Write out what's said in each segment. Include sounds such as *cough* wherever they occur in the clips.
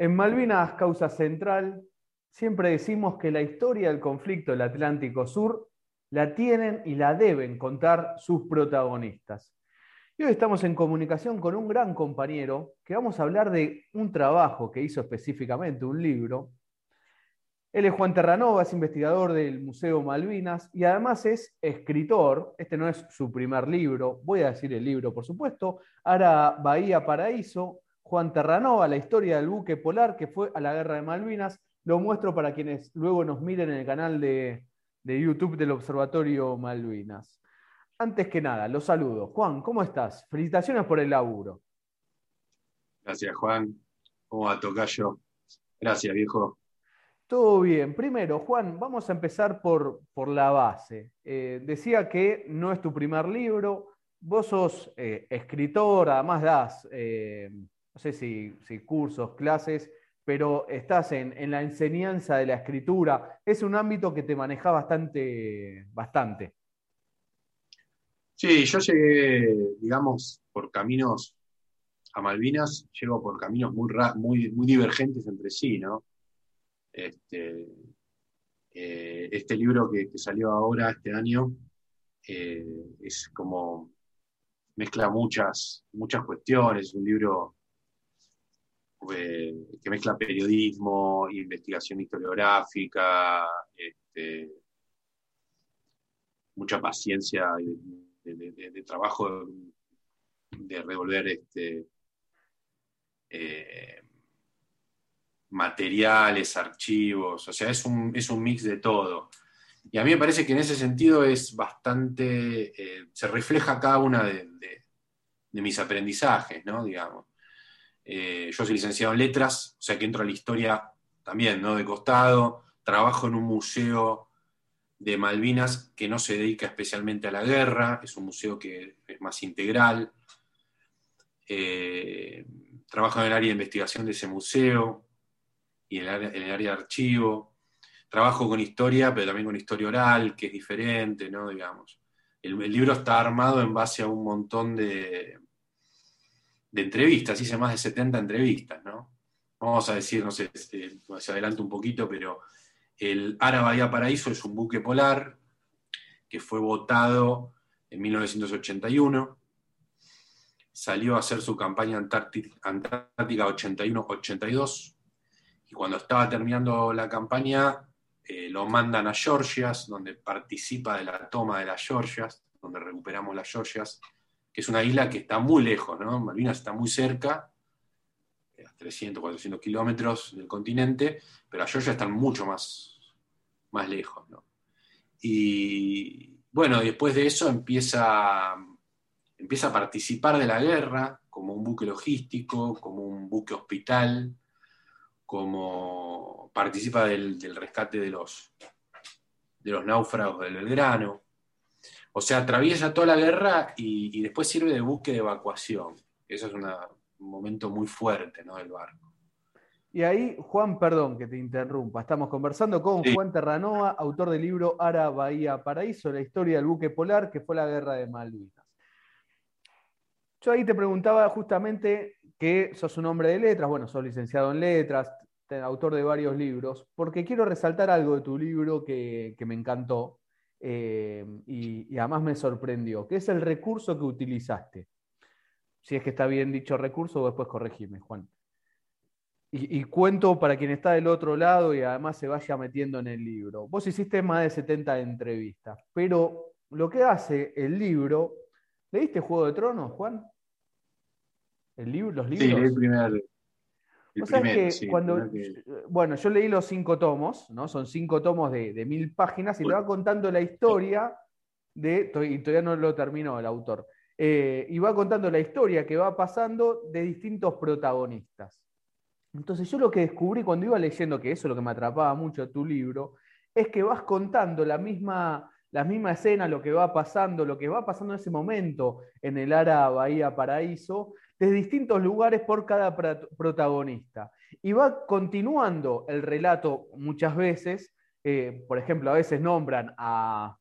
En Malvinas, causa central, siempre decimos que la historia del conflicto del Atlántico Sur la tienen y la deben contar sus protagonistas. Y hoy estamos en comunicación con un gran compañero que vamos a hablar de un trabajo que hizo específicamente, un libro. Él es Juan Terranova, es investigador del Museo Malvinas y además es escritor. Este no es su primer libro, voy a decir el libro, por supuesto. Ahora Bahía Paraíso, Juan Terranova, la historia del buque polar que fue a la guerra de Malvinas. Lo muestro para quienes luego nos miren en el canal de, de YouTube del Observatorio Malvinas. Antes que nada, los saludo. Juan, ¿cómo estás? Felicitaciones por el laburo. Gracias, Juan. ¿Cómo va, Tocayo? Gracias, viejo. Todo bien. Primero, Juan, vamos a empezar por, por la base. Eh, decía que no es tu primer libro. Vos sos eh, escritor, además das, eh, no sé si, cursos, clases, pero estás en, en, la enseñanza de la escritura. Es un ámbito que te maneja bastante, bastante. Sí, yo llegué, digamos, por caminos a Malvinas, llego por caminos muy, muy, muy divergentes entre sí, ¿no? Este, eh, este libro que, que, salió ahora, este año, eh, es como, mezcla muchas, muchas cuestiones, un libro eh, que mezcla periodismo, investigación historiográfica, este, mucha paciencia de, de, trabajo de revolver este, eh, materiales, archivos, o sea, es un, es un, mix de todo. Y a mí me parece que en ese sentido es bastante, eh, se refleja cada una de, mis aprendizajes, ¿no? Digamos. Eh, yo soy licenciado en letras, o sea que entro a la historia también, ¿no? De costado, trabajo en un museo de Malvinas que no se dedica especialmente a la guerra, es un museo que es más integral. Eh, trabajo en el área de investigación de ese museo y en el área, en el área de archivo. Trabajo con historia, pero también con historia oral, que es diferente, ¿no? Digamos. El libro está armado en base a un montón de, de entrevistas, hice más de 70 entrevistas, ¿no? Vamos a decir, no sé, se adelanta un poquito, pero el Ara Bahía Paraíso es un buque polar que fue votado en 1981. Salió a hacer su campaña Antártica 81-82. Y cuando estaba terminando la campaña, eh, lo mandan a Georgias, donde participa de la toma de las Georgias, donde recuperamos las Georgias, que es una isla que está muy lejos, ¿no? Malvinas está muy cerca, a 300, 400 kilómetros del continente, pero a Georgia están mucho más, más lejos. ¿no? Y bueno, después de eso empieza, empieza a participar de la guerra como un buque logístico, como un buque hospital, como participa del, del rescate de los, de los náufragos del Belgrano. O sea, atraviesa toda la guerra y, y después sirve de buque de evacuación. Eso es una, un momento muy fuerte ¿no? del barco. Y ahí, Juan, perdón que te interrumpa, estamos conversando con sí. Juan Terranoa, autor del libro Ara Bahía Paraíso, la historia del buque polar que fue la guerra de Malvinas. Yo ahí te preguntaba justamente que sos un hombre de letras, bueno, sos licenciado en letras, autor de varios libros, porque quiero resaltar algo de tu libro que, que me encantó eh, y, y además me sorprendió, que es el recurso que utilizaste si es que está bien dicho recurso, después corregime, Juan. Y, y, cuento para quien está del otro lado y además se vaya metiendo en el libro. Vos hiciste más de 70 entrevistas, pero lo que hace el libro. ¿Leíste Juego de Tronos, Juan? ¿El libro, ¿Los libros? Sí, leí el primer. El o sea primero, que sí, cuando, que... bueno, yo leí los cinco tomos, ¿no? Son cinco tomos de, de mil páginas y te va contando la historia de, y todavía no lo terminó el autor, eh, y va contando la historia que va pasando de distintos protagonistas. Entonces yo lo que descubrí cuando iba leyendo, que eso es lo que me atrapaba mucho de tu libro, es que vas contando la misma, la misma escena, lo que va pasando, lo que va pasando en ese momento en el Ara Bahía Paraíso, desde distintos lugares por cada protagonista. Y va continuando el relato muchas veces, eh, por ejemplo, a veces nombran a,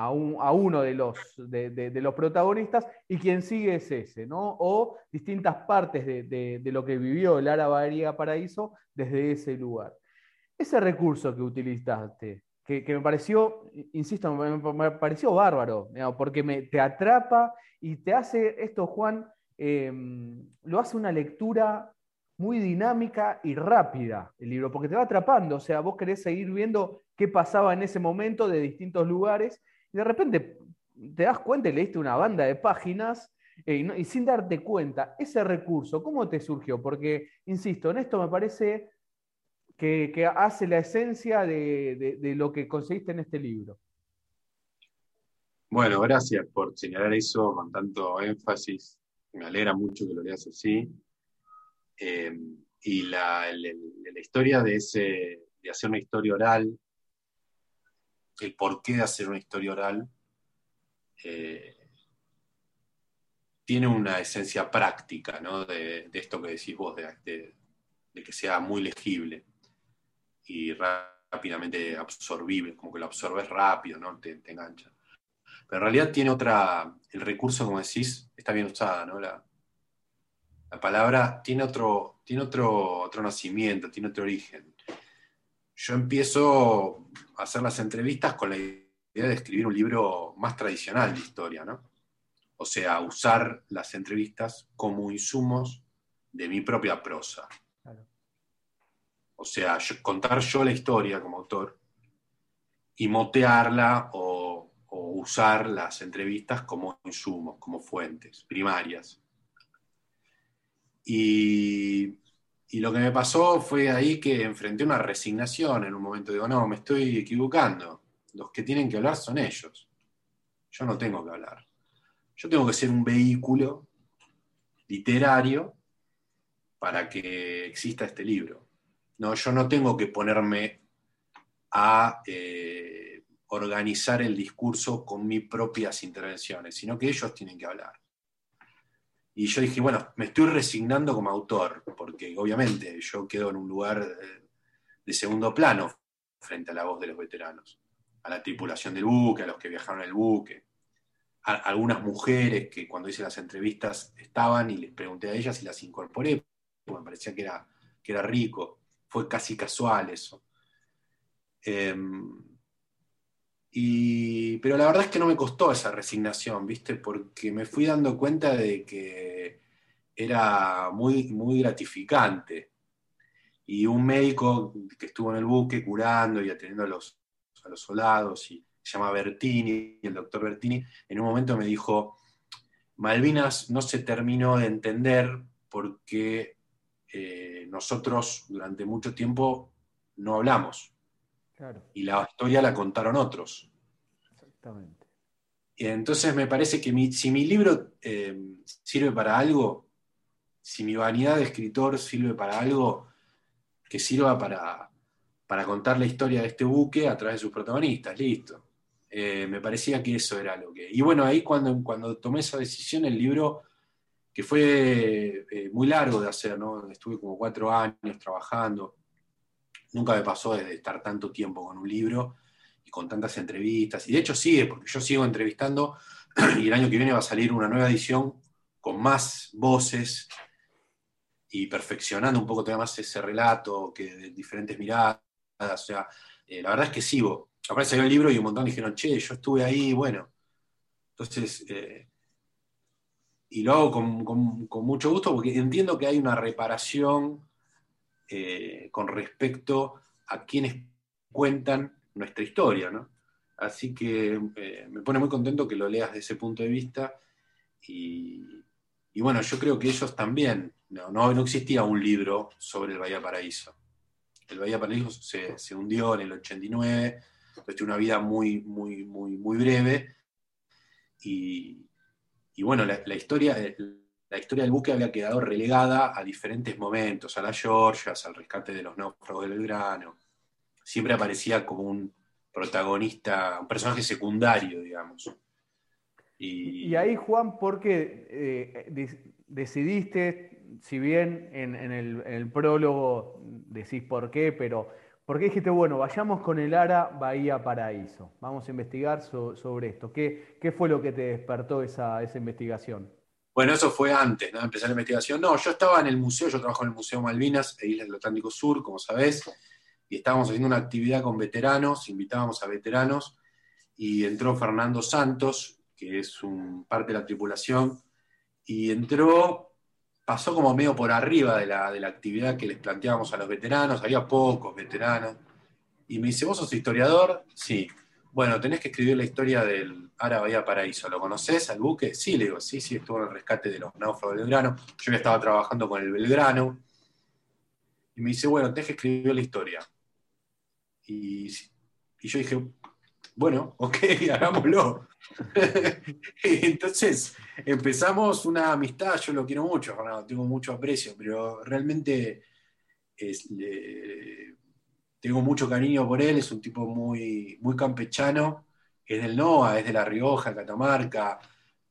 a, uno de los, de, los protagonistas y quien sigue es ese, ¿no? O distintas partes de, lo que vivió Lara Bahía Paraíso desde ese lugar. Ese recurso que utilizaste, que, me pareció, insisto, me, pareció bárbaro, porque me, te atrapa y te hace esto, Juan, em, lo hace una lectura muy dinámica y rápida el libro, porque te va atrapando, o sea, vos querés seguir viendo qué pasaba en ese momento de distintos lugares y de repente te das cuenta y leíste una banda de páginas eh, y, sin darte cuenta, ese recurso, ¿cómo te surgió? Porque, insisto, en esto me parece que, hace la esencia de, lo que conseguiste en este libro. Bueno, gracias por señalar eso con tanto énfasis. Me alegra mucho que lo leas así. Eh, y la, historia de, ese, de hacer una historia oral el porqué de hacer una historia oral eh, tiene una esencia práctica, ¿no? De, esto que decís vos, de, que sea muy legible y rápidamente absorbible, como que lo absorbes rápido, ¿no? Te, engancha. Pero en realidad tiene otra, el recurso, como decís, está bien usada, ¿no? La, la palabra tiene otro, tiene otro, otro nacimiento, tiene otro origen yo empiezo a hacer las entrevistas con la idea de escribir un libro más tradicional de historia, ¿no? O sea, usar las entrevistas como insumos de mi propia prosa. O sea, contar yo la historia como autor y motearla o, o usar las entrevistas como insumos, como fuentes primarias. Y lo que me pasó fue ahí que enfrenté una resignación en un momento. Digo, no, me estoy equivocando. Los que tienen que hablar son ellos. Yo no tengo que hablar. Yo tengo que ser un vehículo literario para que exista este libro. No, yo no tengo que ponerme a eh, organizar el discurso con mis propias intervenciones, sino que ellos tienen que hablar. Y yo dije, bueno, me estoy resignando como autor, porque obviamente yo quedo en un lugar eh, de segundo plano frente a la voz de los veteranos, a la tripulación del buque, a los que viajaron en el buque, a algunas mujeres que cuando hice las entrevistas estaban y les pregunté a ellas y las incorporé, porque me parecía que era, que era rico, fue casi casual eso. Pero la verdad es que no me costó esa resignación, ¿viste? Porque me fui dando cuenta de que era muy, muy gratificante. Y un médico que estuvo en el buque curando y atendiendo a los, a los soldados, y se llama Bertini, el doctor Bertini, en un momento me dijo, Malvinas no se terminó de entender porque eh, nosotros durante mucho tiempo no hablamos. Y la historia la contaron otros. Exactamente. Y entonces me parece que si mi libro eh, sirve para algo, si mi vanidad de escritor sirve para algo, que sirva para, para contar la historia de este buque a través de sus protagonistas, listo. Eh, me parecía que eso era lo que... Y bueno, ahí cuando, cuando tomé esa decisión, el libro, que fue eh, muy largo de hacer, ¿no? Estuve como cuatro años trabajando, Nunca me pasó de estar tanto tiempo con un libro y con tantas entrevistas. Y de hecho sigue, porque yo sigo entrevistando *clears throat* y el año que viene va a salir una nueva edición con más voces y perfeccionando un poco todavía más ese relato que de diferentes miradas. O sea, eh, la verdad es que sigo. Aparece salió el libro y un montón dijeron, che, yo estuve ahí, bueno. Entonces, eh, y lo hago con, con, mucho gusto porque entiendo que hay una reparación eh, con respecto a quienes cuentan nuestra historia, ¿no? Así que eh, me pone muy contento que lo leas de ese punto de vista y, bueno, yo creo que ellos también, no, no, existía un libro sobre el Bahía Paraíso. El Bahía Paraíso se, hundió en el 89, tuvo una vida muy, muy, muy, muy breve y, bueno, la, la historia, la historia del buque había quedado relegada a diferentes momentos, a las Georgias, al rescate de los náufragos del Belgrano. Siempre aparecía como un protagonista, un personaje secundario, digamos. Y, ahí, Juan, ¿por qué eh, decidiste, si bien en, el, prólogo decís por qué, pero Porque dijiste, bueno, vayamos con el ARA Bahía Paraíso. Vamos a investigar sobre esto. ¿Qué, ¿Qué, fue lo que te despertó esa, esa investigación? Bueno, eso fue antes, ¿no? Empezar la investigación. No, yo estaba en el museo, yo trabajo en el Museo Malvinas e Islas del Atlántico Sur, como sabés, y estábamos haciendo una actividad con veteranos, invitábamos a veteranos, y entró Fernando Santos, que es un parte de la tripulación, y entró, pasó como medio por arriba de la, de la actividad que les planteábamos a los veteranos, había pocos veteranos, y me dice, ¿vos sos historiador? Sí. Bueno, tenés que escribir la historia del Ara Bahía Paraíso. ¿Lo conoces al buque? Sí, le digo, sí, sí, estuvo en el rescate de los náufragos Belgrano. Yo ya estaba trabajando con el Belgrano. Y me dice, bueno, tenés que escribir la historia. Y, yo dije, bueno, *laughs* ok, hagámoslo. *laughs* Entonces empezamos una amistad, yo lo quiero mucho, Fernando, tengo mucho aprecio, pero realmente tengo mucho cariño por él, es un tipo muy, muy campechano, es del NOA, es de La Rioja, Catamarca,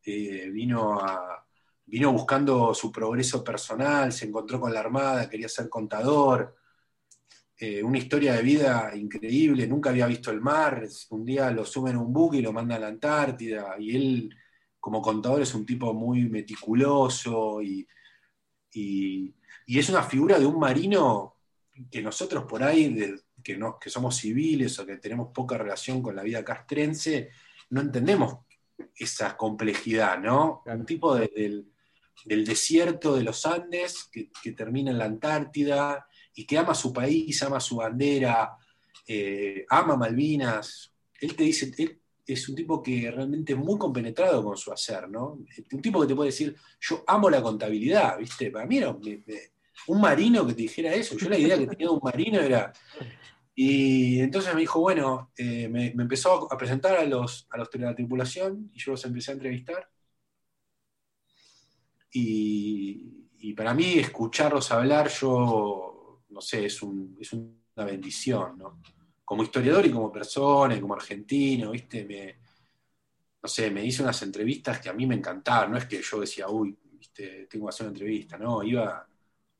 eh, vino, a, vino buscando su progreso personal, se encontró con la Armada, quería ser contador, eh, una historia de vida increíble, nunca había visto el mar, un día lo suben a un buque y lo mandan a la Antártida, y él como contador es un tipo muy meticuloso y, es una figura de un marino que nosotros por ahí, que, no, que somos civiles o que tenemos poca relación con la vida castrense, no entendemos esa complejidad, ¿no? Un tipo del, desierto de los Andes que, que termina en la Antártida, y que ama su país, ama su bandera, eh, ama Malvinas. Él te dice, él es un tipo que realmente es muy compenetrado con su hacer, ¿no? Un tipo que te puede decir, yo amo la contabilidad, ¿viste? Para mí era un marino que te dijera eso. Yo la idea que tenía de un marino era... Y entonces me dijo, bueno, eh, me, empezó a presentar a los, a los de la tripulación y yo los empecé a entrevistar. Y, para mí escucharlos hablar, yo no sé, es, una bendición, ¿no? Como historiador y como persona, y como argentino, ¿viste? Me, no sé, me hice unas entrevistas que a mí me encantaron, no es que yo decía, uy, ¿viste? tengo que hacer una entrevista, no, iba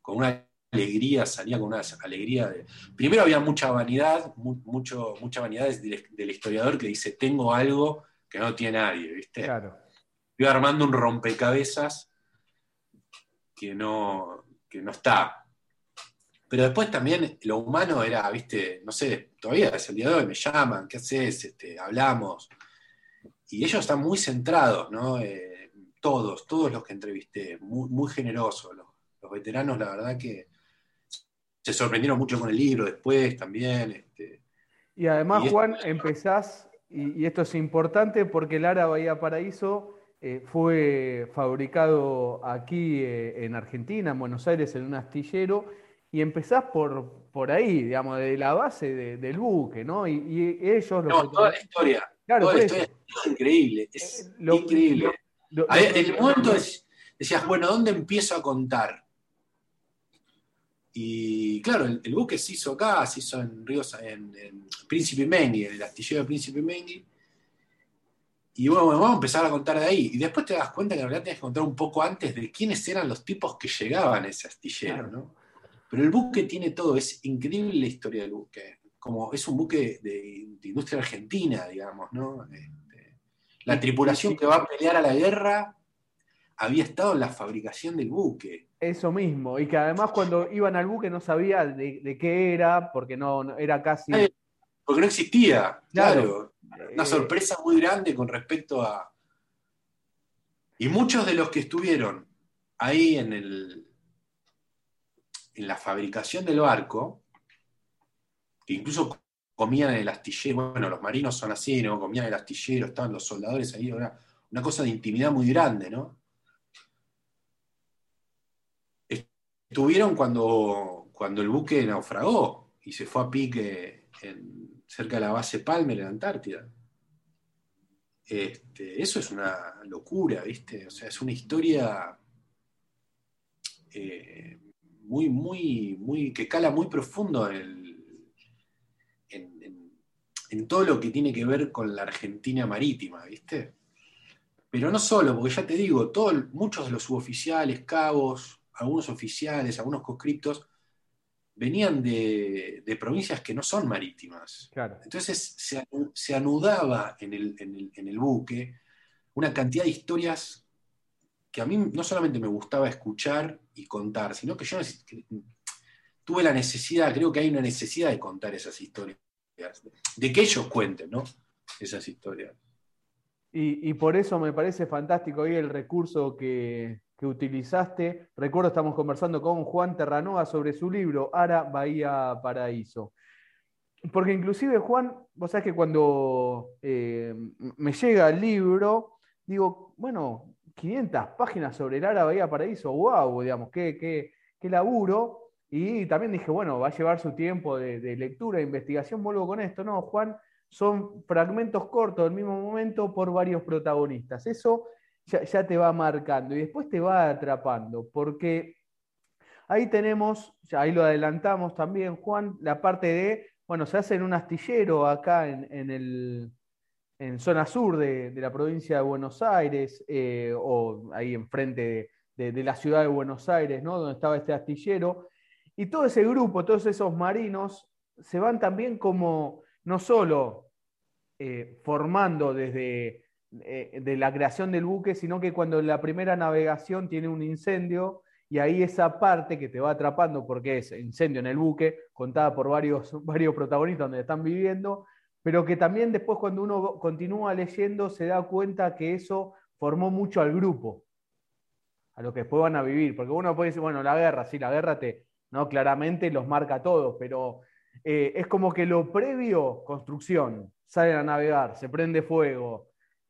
con una alegría, salía con una alegría de... Primero había mucha vanidad, mucho, mucha vanidad del, historiador que dice, tengo algo que no tiene nadie, ¿viste? Claro. Iba armando un rompecabezas que no, que no está. Pero después también lo humano era, viste, no sé, todavía es el día de hoy, me llaman, ¿qué haces? Este, hablamos. Y ellos están muy centrados, ¿no? Eh, todos, todos los que entrevisté, muy, generosos. Los, veteranos, la verdad que se sorprendieron mucho con el libro después también. Este. y además, Juan, empezás, y, esto es importante porque el Ara Bahía Paraíso eh, fue fabricado aquí eh, en Argentina, en Buenos Aires, en un astillero y empezás por, por ahí, digamos, de la base del buque, ¿no? Y, ellos... No, toda la historia. Claro, toda la historia es increíble, es eh, increíble. el momento decías, bueno, ¿dónde empiezo a contar? Y claro, el, buque se hizo acá, se hizo en Ríos, en, Príncipe Mengui, en el astillero de Príncipe Mengui. Y bueno, vamos a empezar a contar de ahí. Y después te das cuenta que en realidad tienes que contar un poco antes de quiénes eran los tipos que llegaban a ese astillero, ¿no? Pero el buque tiene todo, es increíble la historia del buque. Como es un buque de, industria argentina, digamos, ¿no? Este, la tripulación que va a pelear a la guerra había estado en la fabricación del buque. Eso mismo, y que además cuando iban al buque no sabía de, qué era, porque no, era casi. Porque no existía, claro. Una eh, sorpresa muy grande con respecto a. Y muchos de los que estuvieron ahí en el, en la fabricación del barco, que incluso comían en el astillero, bueno, los marinos son así, ¿no? Comían en el astillero, estaban los soldadores ahí, era una cosa de intimidad muy grande, ¿no? Estuvieron cuando, cuando el buque naufragó y se fue a pique cerca de la base Palmer en Antártida. Este, eso es una locura, ¿viste? O sea, es una historia eh, muy, muy, muy, que cala muy profundo en, todo lo que tiene que ver con la Argentina marítima, ¿viste? Pero no solo, porque ya te digo, muchos de los suboficiales, cabos, algunos oficiales, algunos conscriptos, venían de, provincias que no son marítimas. Entonces se, anudaba en el, buque una cantidad de historias que a mí no solamente me gustaba escuchar y contar, sino que yo tuve la necesidad, creo que hay una necesidad de contar esas historias, de que ellos cuenten, ¿no? Esas historias. Y, por eso me parece fantástico hoy el recurso que, utilizaste. Recuerdo, estamos conversando con Juan Terranova sobre su libro, Ara Bahía Paraíso. Porque inclusive, Juan, vos sabés que cuando eh, me llega el libro, digo, bueno, 500 páginas sobre el Ara Bahía Paraíso, wow, digamos, qué, qué, qué laburo. Y también dije, bueno, va a llevar su tiempo de, de lectura, de investigación, vuelvo con esto. No, Juan son fragmentos cortos del mismo momento por varios protagonistas. Eso ya, te va marcando y después te va atrapando, porque ahí tenemos, ahí lo adelantamos también, Juan, la parte de, bueno, se hace en un astillero acá en, el, en zona sur de, la provincia de Buenos Aires, eh, o ahí enfrente de, de, la ciudad de Buenos Aires, ¿no? Donde estaba este astillero. Y todo ese grupo, todos esos marinos, se van también como no solo eh, formando desde eh, de la creación del buque, sino que cuando la primera navegación tiene un incendio y ahí esa parte que te va atrapando porque es incendio en el buque, contada por varios, *laughs* varios protagonistas donde están viviendo, pero que también después cuando uno continúa leyendo se da cuenta que eso formó mucho al grupo, a lo que después van a vivir, porque uno puede decir, bueno, la guerra, sí, la guerra te, no, claramente los marca a todos, pero eh, es como que lo previo, construcción, salen a navegar, se prende fuego,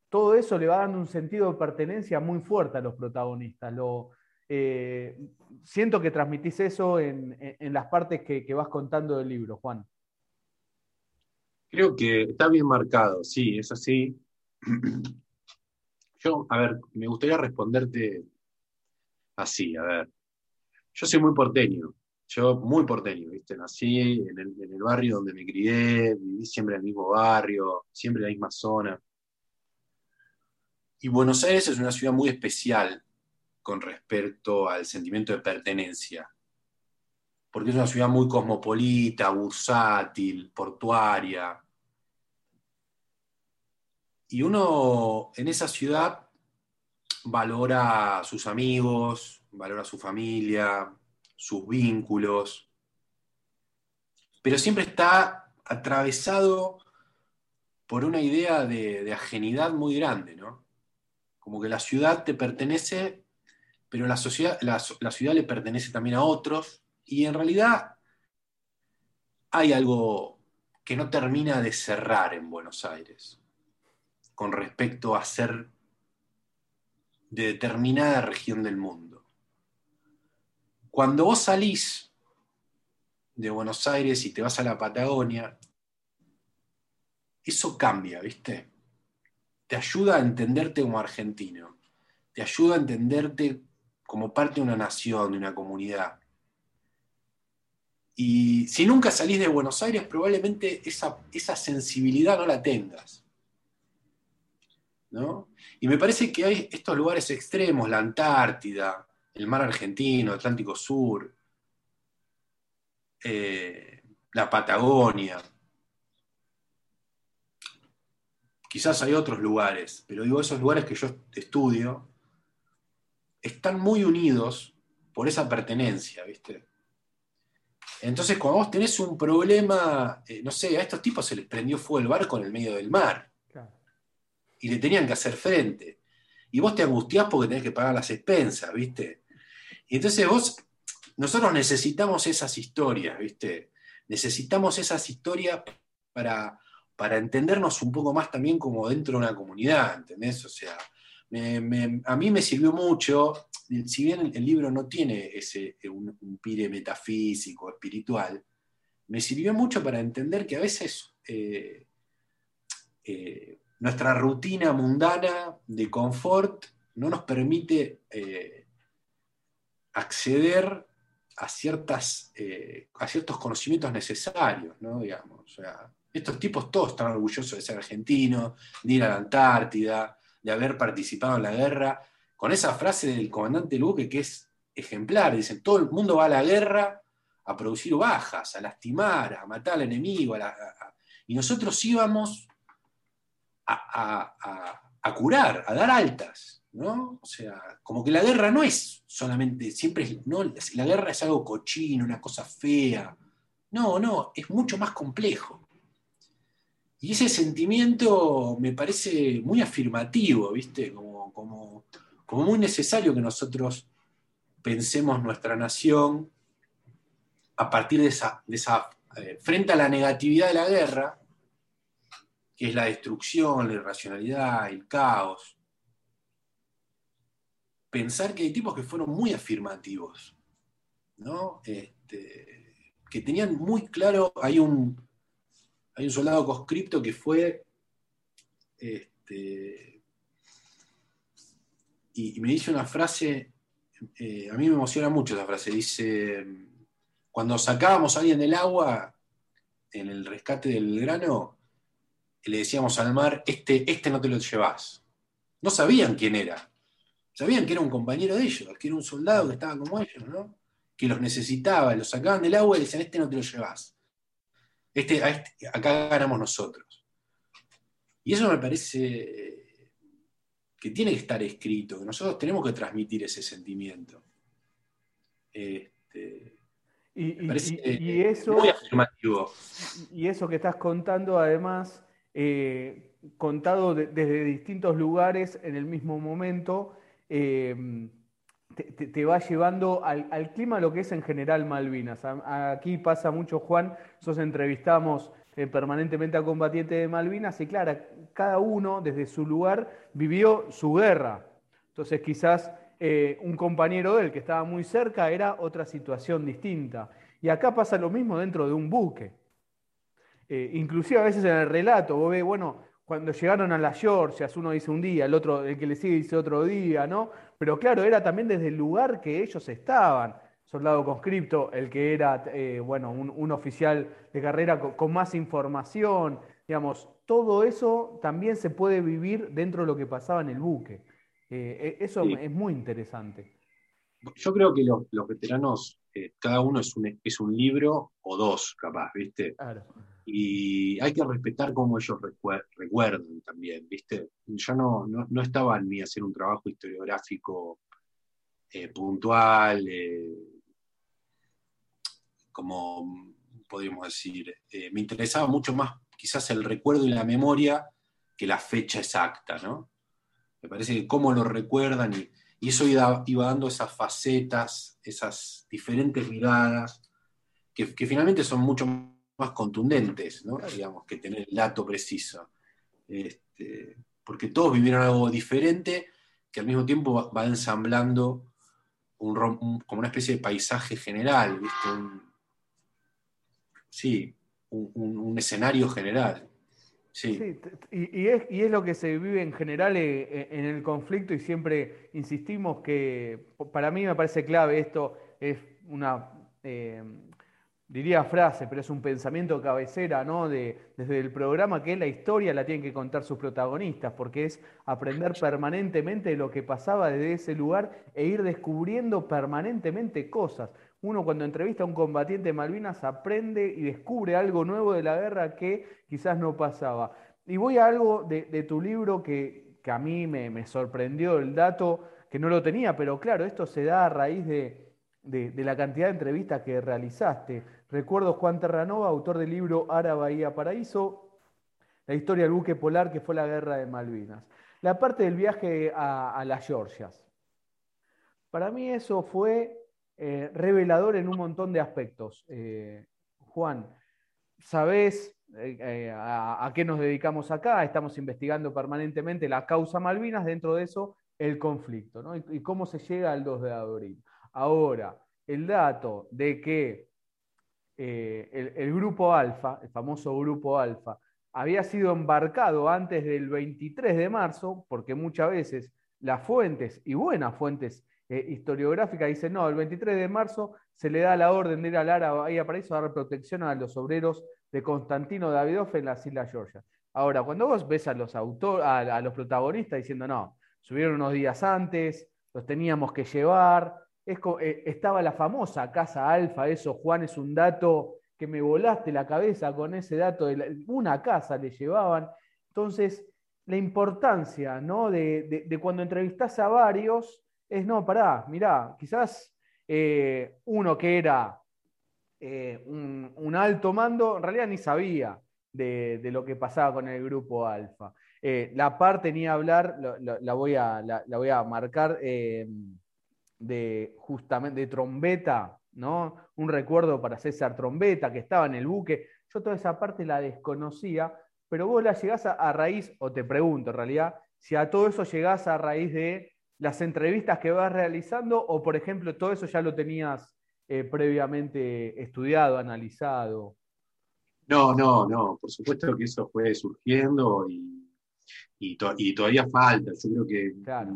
todo eso le va dando un sentido de pertenencia muy fuerte a los protagonistas. Lo, eh, siento que transmitís eso en, las partes que, vas contando del libro, Juan. Creo que está bien marcado, sí, es así. *clears throat* Yo, a ver, me gustaría responderte así, a ver. Yo soy muy porteño, yo muy porteño, ¿viste? Nací en el, barrio donde me crié, viví siempre en el mismo barrio, siempre en la misma zona. Y Buenos Aires es una ciudad muy especial con respecto al sentimiento de pertenencia, porque es una ciudad muy cosmopolita, bursátil, portuaria. Y uno en esa ciudad valora a sus amigos, valora a su familia, sus vínculos, pero siempre está atravesado por una idea de, ajenidad muy grande, ¿no? Como que la ciudad te pertenece, pero la, sociedad, la, ciudad le pertenece también a otros, y en realidad hay algo que no termina de cerrar en Buenos Aires con respecto a ser de determinada región del mundo. Cuando vos salís de Buenos Aires y te vas a la Patagonia, eso cambia, ¿viste? Te ayuda a entenderte como argentino, te ayuda a entenderte como parte de una nación, de una comunidad. Y si nunca salís de Buenos Aires, probablemente esa, sensibilidad no la tengas. ¿no? Y me parece que hay estos lugares extremos, la Antártida, el mar argentino, Atlántico Sur, eh, la Patagonia. Quizás hay otros lugares, pero digo, esos lugares que yo estudio están muy unidos por esa pertenencia, ¿viste? Entonces, cuando vos tenés un problema, eh, no sé, a estos tipos se les prendió fuego el barco en el medio del mar. Y le tenían que hacer frente. Y vos te angustiás porque tenés que pagar las expensas, ¿viste? Y entonces vos, nosotros necesitamos esas historias, ¿viste? Necesitamos esas historias para, para entendernos un poco más también como dentro de una comunidad, ¿entendés? O sea, a mí me sirvió mucho, si bien el libro no tiene ese, un, pire metafísico, espiritual, me sirvió mucho para entender que a veces eh, eh, nuestra rutina mundana de confort no nos permite eh, acceder a, ciertas, eh, a ciertos conocimientos necesarios, ¿no? Digamos, estos tipos todos están orgullosos de ser argentinos, de ir a la Antártida, de haber participado en la guerra, con esa frase del comandante Luque que es ejemplar, dicen, todo el mundo va a la guerra a producir bajas, a lastimar, a matar al enemigo, y nosotros íbamos a, curar, a dar altas, ¿no? O sea, como que la guerra no es solamente, siempre no, la guerra es algo cochino, una cosa fea. No, no, es mucho más complejo. Y ese sentimiento me parece muy afirmativo, ¿viste? Como, como, como muy necesario que nosotros pensemos nuestra nación a partir de esa, de esa eh, frente a la negatividad de la guerra, que es la destrucción, la irracionalidad, el caos. Pensar que hay tipos que fueron muy afirmativos, ¿no? Este, que tenían muy claro, hay un, soldado conscripto que fue, este, y, me dice una frase, eh, a mí me emociona mucho esa frase, dice, cuando sacábamos a alguien del agua, en el rescate del grano, le decíamos al mar, este, este no te lo llevas. No sabían quién era. Sabían que era un compañero de ellos, que era un soldado que estaba como ellos, ¿no? Que los necesitaba, los sacaban del agua y decían, este no te lo llevas. Este, este, acá ganamos nosotros. Y eso me parece que tiene que estar escrito, que nosotros tenemos que transmitir ese sentimiento. Este, y, eso, muy afirmativo. Y eso que estás contando, además, eh, contado desde distintos lugares en el mismo momento, eh, te, va llevando al, clima lo que es en general Malvinas. aquí pasa mucho, Juan, nosotros entrevistamos eh, permanentemente a combatientes de Malvinas y claro, cada uno desde su lugar vivió su guerra. Entonces quizás un compañero de él que estaba muy cerca era otra situación distinta. Y acá pasa lo mismo dentro de un buque. Eh, inclusive a veces en el relato, vos ves, bueno, cuando llegaron a las Georgias, uno dice un día, el otro, el que le sigue dice otro día, ¿no? Pero claro, era también desde el lugar que ellos estaban. Soldado conscripto, el que era, eh, bueno, un, oficial de carrera con, más información, digamos, todo eso también se puede vivir dentro de lo que pasaba en el buque. Eh, e, eso es muy interesante. Yo creo que los, los veteranos, cada uno es un, es un libro o dos, capaz, ¿viste? Claro. Y hay que respetar cómo ellos recuerdan también, ¿viste? Yo no, no, estaba en mí hacer un trabajo historiográfico eh, puntual, eh, como podríamos decir. Eh, me interesaba mucho más quizás el recuerdo y la memoria que la fecha exacta, ¿no? Me parece que cómo lo recuerdan y, eso iba, dando esas facetas, esas diferentes miradas, que, que finalmente son mucho más contundentes, ¿no? digamos, que tener el dato preciso. Este, porque todos vivieron algo diferente que al mismo tiempo va, ensamblando un, como una especie de paisaje general, ¿viste? sí, un, escenario general. Sí. y, es, lo que se vive en general eh, eh, en el conflicto y siempre insistimos que para mí me parece clave esto, es una... Eh, diría frase, pero es un pensamiento cabecera, ¿no? De, desde el programa que la historia la tienen que contar sus protagonistas, porque es aprender permanentemente lo que pasaba desde ese lugar e ir descubriendo permanentemente cosas. Uno cuando entrevista a un combatiente de Malvinas aprende y descubre algo nuevo de la guerra que quizás no pasaba. Y voy a algo de, tu libro que, a mí me, sorprendió el dato, que no lo tenía, pero claro, esto se da a raíz de, la cantidad de entrevistas que realizaste. Recuerdo Juan Terranova, autor del libro Ara Bahía Paraíso, la historia del buque polar que fue la guerra de Malvinas. La parte del viaje a, las Georgias. Para mí eso fue eh, revelador en un montón de aspectos. Eh, Juan, ¿sabés eh, a, qué nos dedicamos acá? Estamos investigando permanentemente la causa Malvinas, dentro de eso el conflicto, ¿no? y, cómo se llega al 2 de abril. Ahora, el dato de que eh, el, grupo alfa, el famoso grupo alfa, había sido embarcado antes del 23 de marzo, porque muchas veces las fuentes, y buenas fuentes eh, historiográficas, dicen, no, el 23 de marzo se le da la orden de ir a Lara Bahía Paraíso a dar protección a los obreros de Constantino Davidoff en las Islas Georgia. Ahora, cuando vos ves a los, autores, a los protagonistas diciendo, no, subieron unos días antes, los teníamos que llevar, eh, estaba la famosa casa alfa, eso, Juan, es un dato que me volaste la cabeza con ese dato, de una casa le llevaban. Entonces, la importancia ¿no? de, cuando entrevistas a varios es, no, pará, mirá, quizás eh, uno que era eh, un, alto mando, en realidad ni sabía de, lo que pasaba con el grupo alfa. la parte ni hablar, la, voy a, la, voy a marcar de justamente de trombeta, ¿no? Un recuerdo para César Trombeta, que estaba en el buque. Yo toda esa parte la desconocía, pero vos la llegás a, raíz, o te pregunto en realidad, si a todo eso llegás a raíz de las entrevistas que vas realizando, o por ejemplo, todo eso ya lo tenías eh, previamente estudiado, analizado. No, no, no, por supuesto que eso fue surgiendo y y, todavía falta. Yo creo que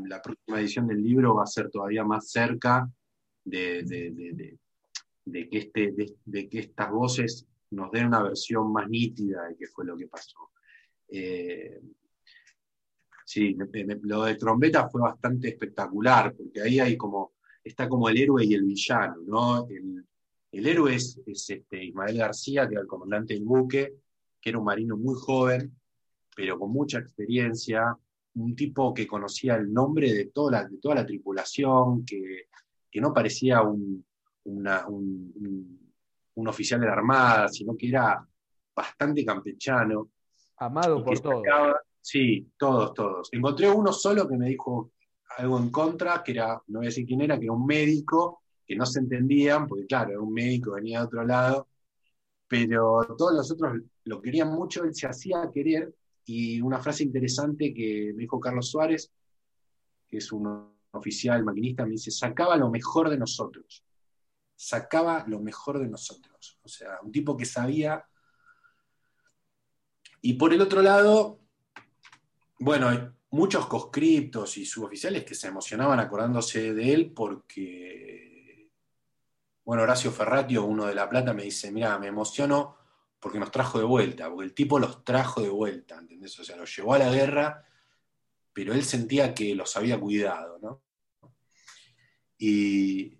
la próxima edición del libro va a ser todavía más cerca de, que, este, de, que estas voces nos den una versión más nítida de qué fue lo que pasó. Eh, sí, lo de trombeta fue bastante espectacular, porque ahí hay como, está como el héroe y el villano, ¿no? El, héroe es, este Ismael García, que era el comandante del buque, que era un marino muy joven, pero con mucha experiencia, un tipo que conocía el nombre de toda la, de toda la tripulación, que, no parecía un, un, oficial de la Armada, sino que era bastante campechano. Amado por todos. Sí, todos, todos. Encontré uno solo que me dijo algo en contra, que era, no voy a decir quién era, que era un médico, que no se entendían, porque claro, era un médico, venía de otro lado, pero todos los otros lo querían mucho, él se hacía querer y una frase interesante que me dijo Carlos Suárez, que es un oficial maquinista, me dice, sacaba lo mejor de nosotros. Sacaba lo mejor de nosotros. O sea, un tipo que sabía. Y por el otro lado, bueno, hay muchos conscriptos y suboficiales que se emocionaban acordándose de él porque, bueno, Horacio Ferratio, uno de La Plata, me dice, mira, me emociono porque nos trajo de vuelta, porque el tipo los trajo de vuelta, ¿entendés? O sea, los llevó a la guerra, pero él sentía que los había cuidado, ¿no? Y.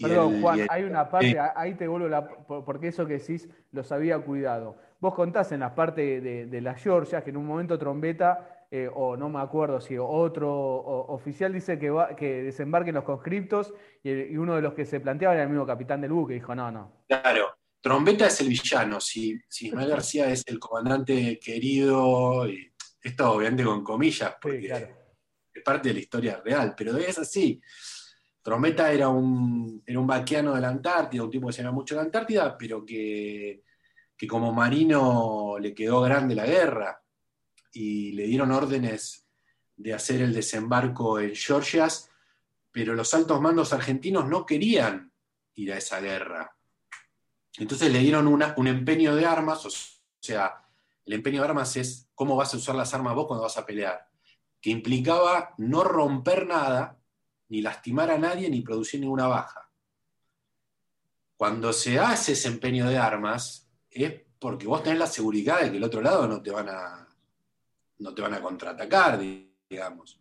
Perdón, Juan, hay una parte, ahí te vuelvo, la, porque eso que decís, los había cuidado. Vos contás en la parte de, la Georgia que en un momento trombeta, eh, o no me acuerdo si otro oficial dice que, va, que desembarquen los conscriptos y, y, uno de los que se planteaba era el mismo capitán del buque, dijo, no, no. Claro, Trombeta es el villano, si, si Ismael García es el comandante querido, y esto obviamente con comillas, porque es parte de la historia real, pero es así. Trombeta era un, era un vaquiano de la Antártida, un tipo que se llama mucho la Antártida, pero que, que como marino le quedó grande la guerra y le dieron órdenes de hacer el desembarco en Georgias, pero los altos mandos argentinos no querían ir a esa guerra entonces le dieron un empeño de armas, o sea, el empeño de armas es cómo vas a usar las armas vos cuando vas a pelear, que implicaba no romper nada, ni lastimar a nadie, ni producir ninguna baja. Cuando se hace ese empeño de armas, es porque vos tenés la seguridad de que el otro lado no te van a, no te van a contraatacar, digamos.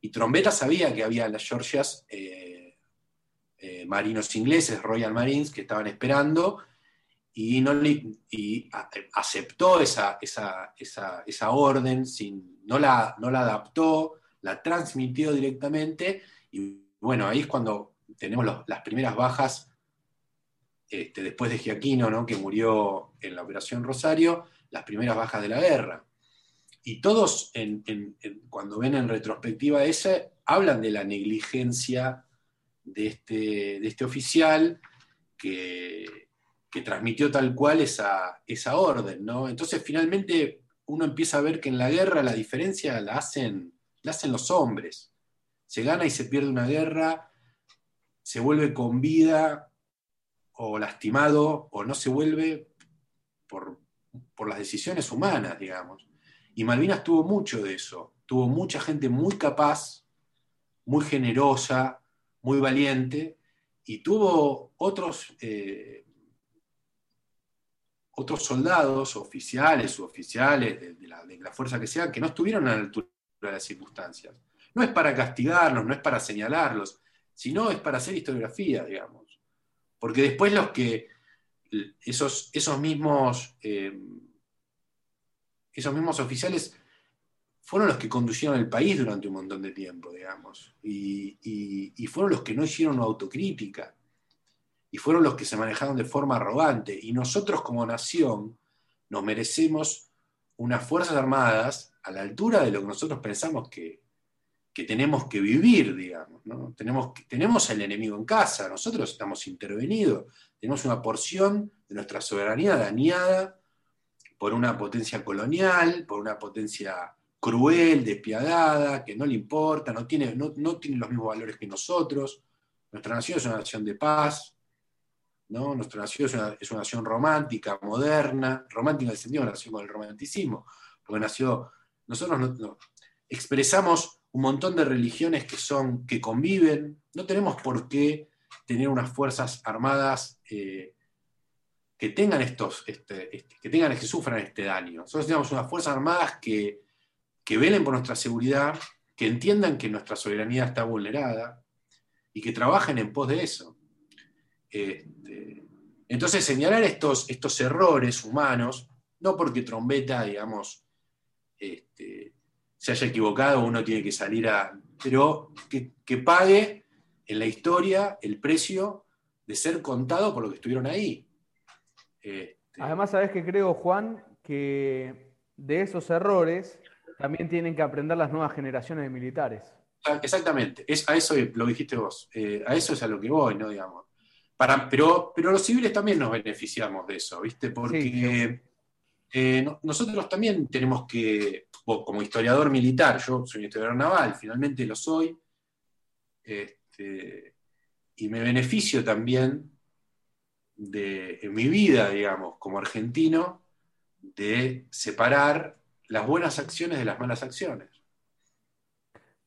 Y Trombeta sabía que había las Georgias eh, eh, marinos ingleses, Royal Marines, que estaban esperando y, no y aceptó esa, esa, orden, sin, no, la, no la adaptó, la transmitió directamente y bueno, ahí es cuando tenemos las primeras bajas este, después de Giaquino, ¿no? que murió en la Operación Rosario, las primeras bajas de la guerra. Y todos, cuando ven en retrospectiva ese, hablan de la negligencia de este, de este oficial que, que transmitió tal cual esa, esa orden, ¿no? Entonces finalmente uno empieza a ver que en la guerra la diferencia la hacen, la hacen los hombres. Se gana y se pierde una guerra, se vuelve con vida o lastimado o no se vuelve por, las decisiones humanas, digamos. Y Malvinas tuvo mucho de eso, tuvo mucha gente muy capaz, muy generosa, muy valiente, y tuvo otros eh, otros soldados, oficiales, suboficiales, de, de, la, de la fuerza que sea, que no estuvieron a la altura de las circunstancias. No es para castigarlos, no es para señalarlos, sino es para hacer historiografía, digamos. Porque después los que, esos, esos mismos, eh, esos mismos oficiales fueron los que conducieron el país durante un montón de tiempo, digamos, y, y fueron los que no hicieron autocrítica, y fueron los que se manejaron de forma arrogante, y nosotros como nación nos merecemos unas Fuerzas Armadas a la altura de lo que nosotros pensamos que, que tenemos que vivir, digamos. ¿no? Tenemos, tenemos al enemigo en casa, nosotros estamos intervenidos, tenemos una porción de nuestra soberanía dañada por una potencia colonial, por una potencia cruel, despiadada, que no le importa, no tiene, no, tiene los mismos valores que nosotros. Nuestra nación es una nación de paz, ¿no? Nuestra nación es una, una nación romántica, moderna, romántica en el sentido de nació con el romanticismo, nació, nosotros expresamos un montón de religiones que son, que conviven. No tenemos por qué tener unas fuerzas armadas eh, que tengan estos, este, este, que tengan, que sufran este daño. Nosotros tenemos unas fuerzas armadas que, que velen por nuestra seguridad, que entiendan que nuestra soberanía está vulnerada y que trabajen en pos de eso. Este, entonces, señalar estos, estos errores humanos, no porque Trombeta, digamos, se haya equivocado, uno tiene que salir a. Pero que, pague en la historia el precio de ser contado por lo que estuvieron ahí. Este, Además, sabes que creo, Juan, que de esos errores también tienen que aprender las nuevas generaciones de militares. Ah, exactamente, es, a eso lo dijiste vos, eh, a eso es a lo que voy, ¿no? Digamos. Para, pero, pero los civiles también nos beneficiamos de eso, ¿viste? Porque eh, nosotros también tenemos que, como historiador militar, yo soy un historiador naval, finalmente lo soy, este, y me beneficio también de, en mi vida, digamos, como argentino, de separar las buenas acciones de las malas acciones.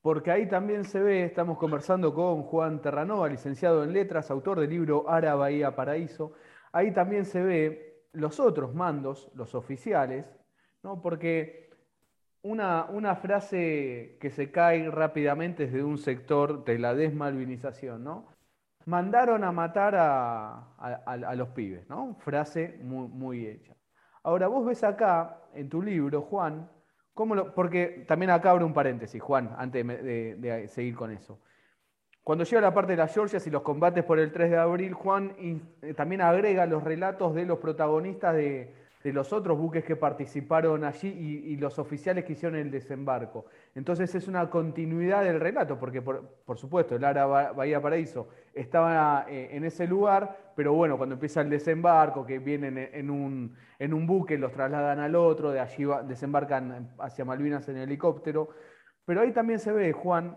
Porque ahí también se ve, estamos conversando con Juan Terranova, licenciado en letras, autor del libro Ara Bahía Paraíso, ahí también se ve los otros mandos, los oficiales, ¿no? porque una, una, frase que se cae rápidamente desde un sector de la desmalvinización, ¿no? Mandaron a matar a, los pibes, ¿no? Frase muy, muy, hecha. Ahora, vos ves acá, en tu libro, Juan, cómo lo, porque también acá abre un paréntesis, Juan, antes de seguir con eso. Cuando llega la parte de las Georgias y los combates por el 3 de abril, Juan eh, también agrega los relatos de los protagonistas de, los otros buques que participaron allí y, los oficiales que hicieron el desembarco. Entonces es una continuidad del relato, porque por, supuesto el Ara Bahía Paraíso estaba eh, en ese lugar, pero bueno, cuando empieza el desembarco, que vienen en un, en un buque, los trasladan al otro, de allí desembarcan hacia Malvinas en helicóptero. Pero ahí también se ve, Juan,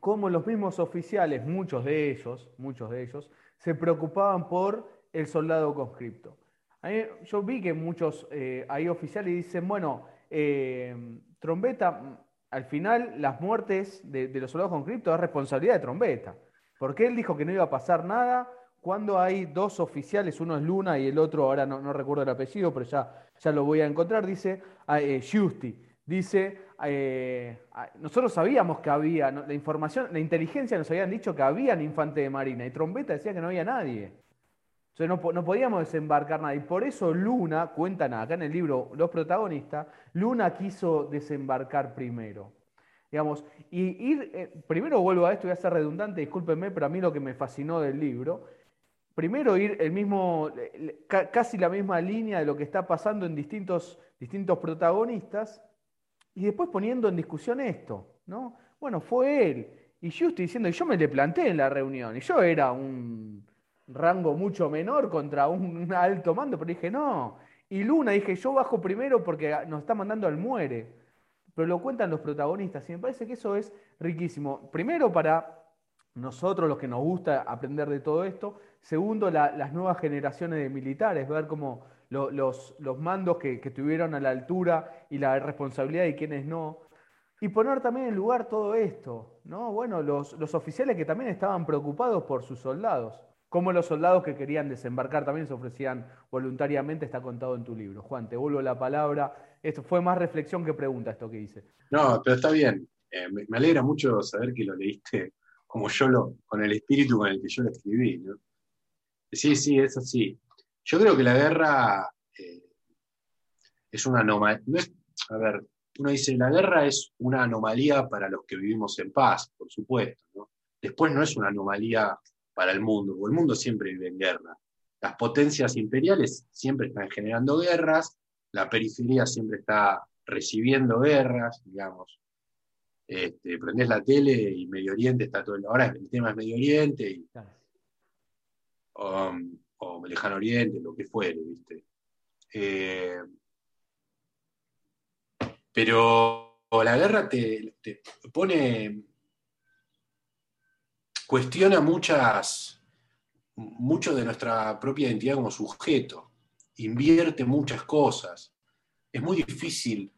cómo los mismos oficiales, muchos de ellos, muchos de ellos, se preocupaban por el soldado conscripto. Yo vi que muchos eh, hay oficiales dicen, bueno, eh, Trombeta, al final las muertes de, los soldados conscriptos es responsabilidad de Trombeta, porque él dijo que no iba a pasar nada. Cuando hay dos oficiales, uno es Luna y el otro, ahora no, recuerdo el apellido, pero ya, ya lo voy a encontrar, dice ah, eh, dice, eh, nosotros sabíamos que había, la información, la inteligencia nos habían dicho que había un infante de marina y Trombeta decía que no había nadie. Entonces no, podíamos desembarcar nadie. Y por eso Luna, cuentan acá en el libro los protagonistas, Luna quiso desembarcar primero. Digamos, y ir, eh, primero vuelvo a esto, voy a ser redundante, discúlpenme, pero a mí lo que me fascinó del libro, primero ir el mismo, casi la misma línea de lo que está pasando en distintos, distintos protagonistas, y después poniendo en discusión esto, ¿no? Bueno, fue él. Y yo estoy diciendo, y yo me le planté en la reunión, y yo era un rango mucho menor contra un alto mando, pero dije, no. Y Luna, dije, yo bajo primero porque nos está mandando al muere. Pero lo cuentan los protagonistas, y me parece que eso es riquísimo. Primero para nosotros, los que nos gusta aprender de todo esto. Segundo, las nuevas generaciones de militares, ver cómo los, mandos que, que, tuvieron a la altura y la responsabilidad de quienes no. Y poner también en lugar todo esto, ¿no? Bueno, los, los oficiales que también estaban preocupados por sus soldados, como los soldados que querían desembarcar también se ofrecían voluntariamente, está contado en tu libro. Juan, te vuelvo la palabra. Esto fue más reflexión que pregunta esto que hice. No, pero está bien. Eh, me, alegra mucho saber que lo leíste como yo lo, con el espíritu con el que yo lo escribí. ¿no? Sí, sí, eso sí. Yo creo que la guerra eh, es una anomalía. a ver, uno dice, la guerra es una anomalía para los que vivimos en paz, por supuesto. Después no es una anomalía para el mundo, porque el mundo siempre vive en guerra. Las potencias imperiales siempre están generando guerras, la periferia siempre está recibiendo guerras, digamos. Este, prendés la tele y Medio Oriente está todo el... Ahora el tema es Medio Oriente y, o, Lejano Oriente, lo que fuere, ¿viste? Eh, pero la guerra te, te, pone, cuestiona muchas, mucho de nuestra propia identidad como sujeto, invierte muchas cosas. Es muy difícil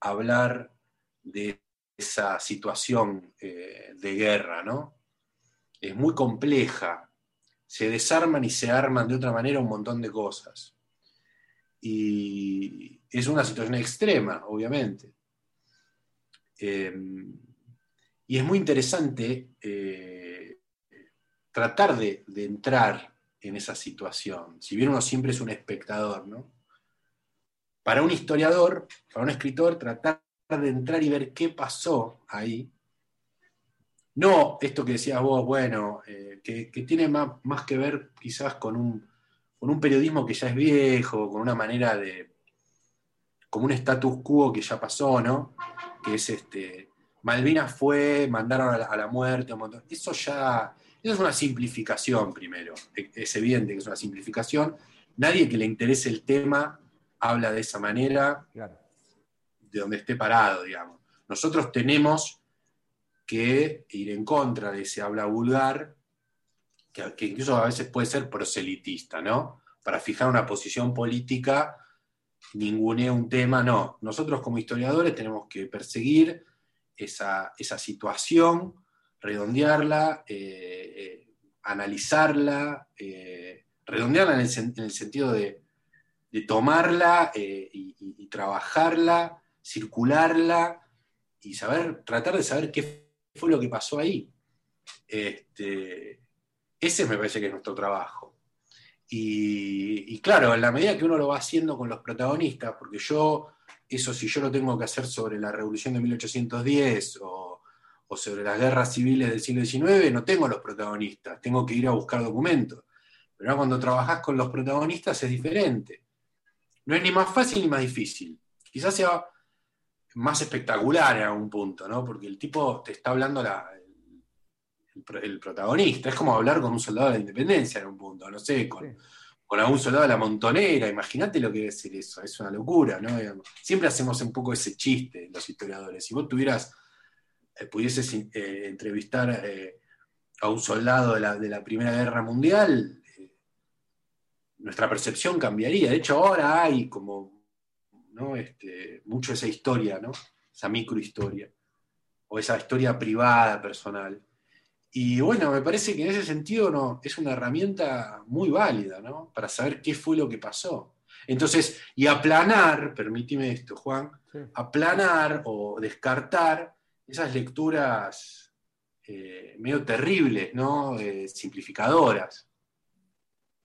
hablar de esa situación eh, de guerra, ¿no? Es muy compleja. Se desarman y se arman de otra manera un montón de cosas. Y es una situación extrema, obviamente. Em, y es muy interesante eh, tratar de, entrar en esa situación, si bien uno siempre es un espectador, ¿no? Para un historiador, para un escritor, tratar de entrar y ver qué pasó ahí. No esto que decías vos, bueno, eh, que, tiene más, más, que ver quizás con un, con un periodismo que ya es viejo, con una manera de, como un status quo que ya pasó, ¿no? Que es este, Malvinas fue, mandaron a la, muerte, eso ya, eso es una simplificación primero, es evidente que es una simplificación. Nadie que le interese el tema habla de esa manera. Claro de donde esté parado, digamos. Nosotros tenemos que ir en contra de ese habla vulgar, que, incluso a veces puede ser proselitista, ¿no? Para fijar una posición política, ningune un tema, no. Nosotros como historiadores tenemos que perseguir esa, situación, redondearla, eh, eh, analizarla, eh, redondearla en el, sentido de, tomarla y, trabajarla circularla y saber, tratar de saber qué fue lo que pasó ahí. Este, ese me parece que es nuestro trabajo. Y, claro, en la medida que uno lo va haciendo con los protagonistas, porque yo, eso si yo lo tengo que hacer sobre la revolución de 1810 o, o sobre las guerras civiles del siglo XIX, no tengo los protagonistas, tengo que ir a buscar documentos. Pero cuando trabajas con los protagonistas es diferente. No es ni más fácil ni más difícil. Quizás sea más espectacular en algún punto, ¿no? Porque el tipo te está hablando la, el, protagonista. Es como hablar con un soldado de la independencia en un punto, no sé, con, con algún soldado de la montonera. Imagínate lo que debe ser eso, es una locura, ¿no? Siempre hacemos un poco ese chiste los historiadores. Si vos tuvieras, pudieses eh, entrevistar eh, a un soldado de la, de la, Primera Guerra Mundial, nuestra percepción cambiaría. De hecho, ahora hay como ¿no? Este, mucho esa historia, ¿no? esa microhistoria, o esa historia privada, personal. Y bueno, me parece que en ese sentido no, es una herramienta muy válida ¿no? para saber qué fue lo que pasó. Entonces, y aplanar, permíteme esto, Juan, aplanar o descartar esas lecturas eh, medio terribles, ¿no? Eh, simplificadoras.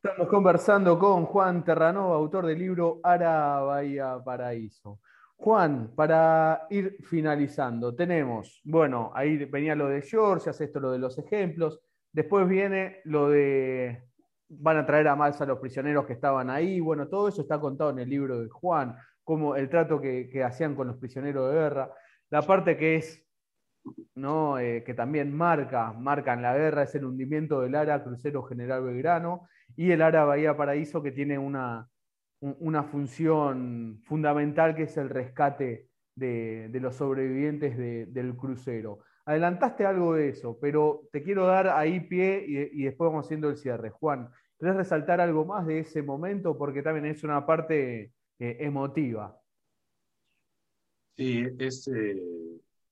Estamos conversando con Juan Terranova, autor del libro Ara Bahía Paraíso. Juan, para ir finalizando, tenemos, bueno, ahí venía lo de George, hace esto lo de los ejemplos, después viene lo de, van a traer a más a los prisioneros que estaban ahí, bueno, todo eso está contado en el libro de Juan, como el trato que, hacían con los prisioneros de guerra, la parte que es, Eh, que también marca, marca en la guerra, es el hundimiento del Ara Crucero General Belgrano, y el Ara Bahía Paraíso que tiene una, una función fundamental que es el rescate de, los sobrevivientes del crucero. Adelantaste algo de eso, pero te quiero dar ahí pie y, después vamos haciendo el cierre. Juan, ¿querés resaltar algo más de ese momento? Porque también es una parte eh, emotiva. Sí, es eh,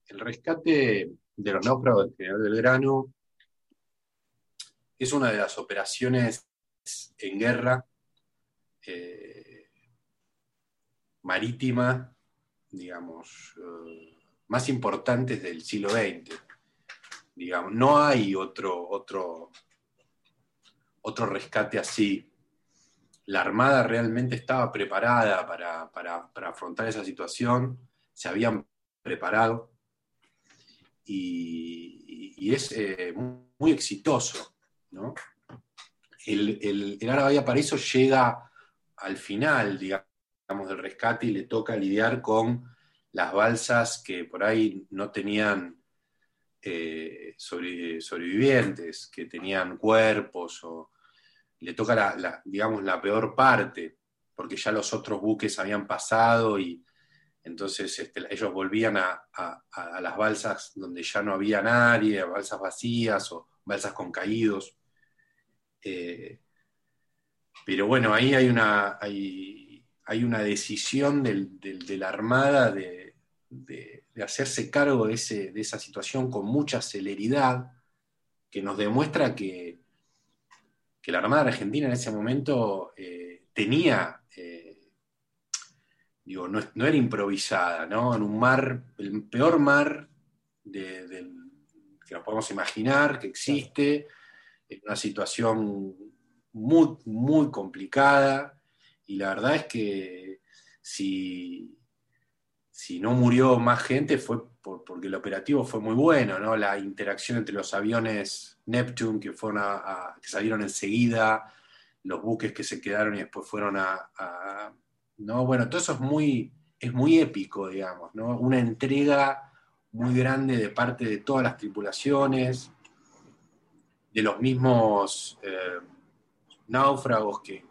el rescate de los náufragos del General Belgrano. Es una de las operaciones en guerra eh, marítima, digamos, eh, más importantes del siglo XX. digamos, no hay otro, otro, otro rescate así. La Armada realmente estaba preparada para, afrontar esa situación, se habían preparado y, es eh, muy, exitoso. ¿no? El, el, el Paraíso llega al final, digamos, del rescate y le toca lidiar con las balsas que por ahí no tenían eh, sobrevivientes, que tenían cuerpos, o le toca la, digamos, la peor parte, porque ya los otros buques habían pasado y entonces este, ellos volvían a, las balsas donde ya no había nadie, balsas vacías o balsas con caídos. Eh, pero bueno, ahí hay una, hay, una decisión de la Armada de, de, hacerse cargo de, esa situación con mucha celeridad, que nos demuestra que, que la Armada Argentina en ese momento eh, tenía, digo, no, era improvisada, ¿no? En un mar, el peor mar que nos podemos imaginar, que existe, en una situación muy, muy complicada, y la verdad es que si, si no murió más gente fue porque el operativo fue muy bueno, ¿no? La interacción entre los aviones Neptune que, fueron que salieron enseguida, los buques que se quedaron y después fueron a, ¿no? Bueno, todo eso es muy, es muy épico, digamos, ¿no? Una entrega muy grande de parte de todas las tripulaciones, de los mismos eh, náufragos que,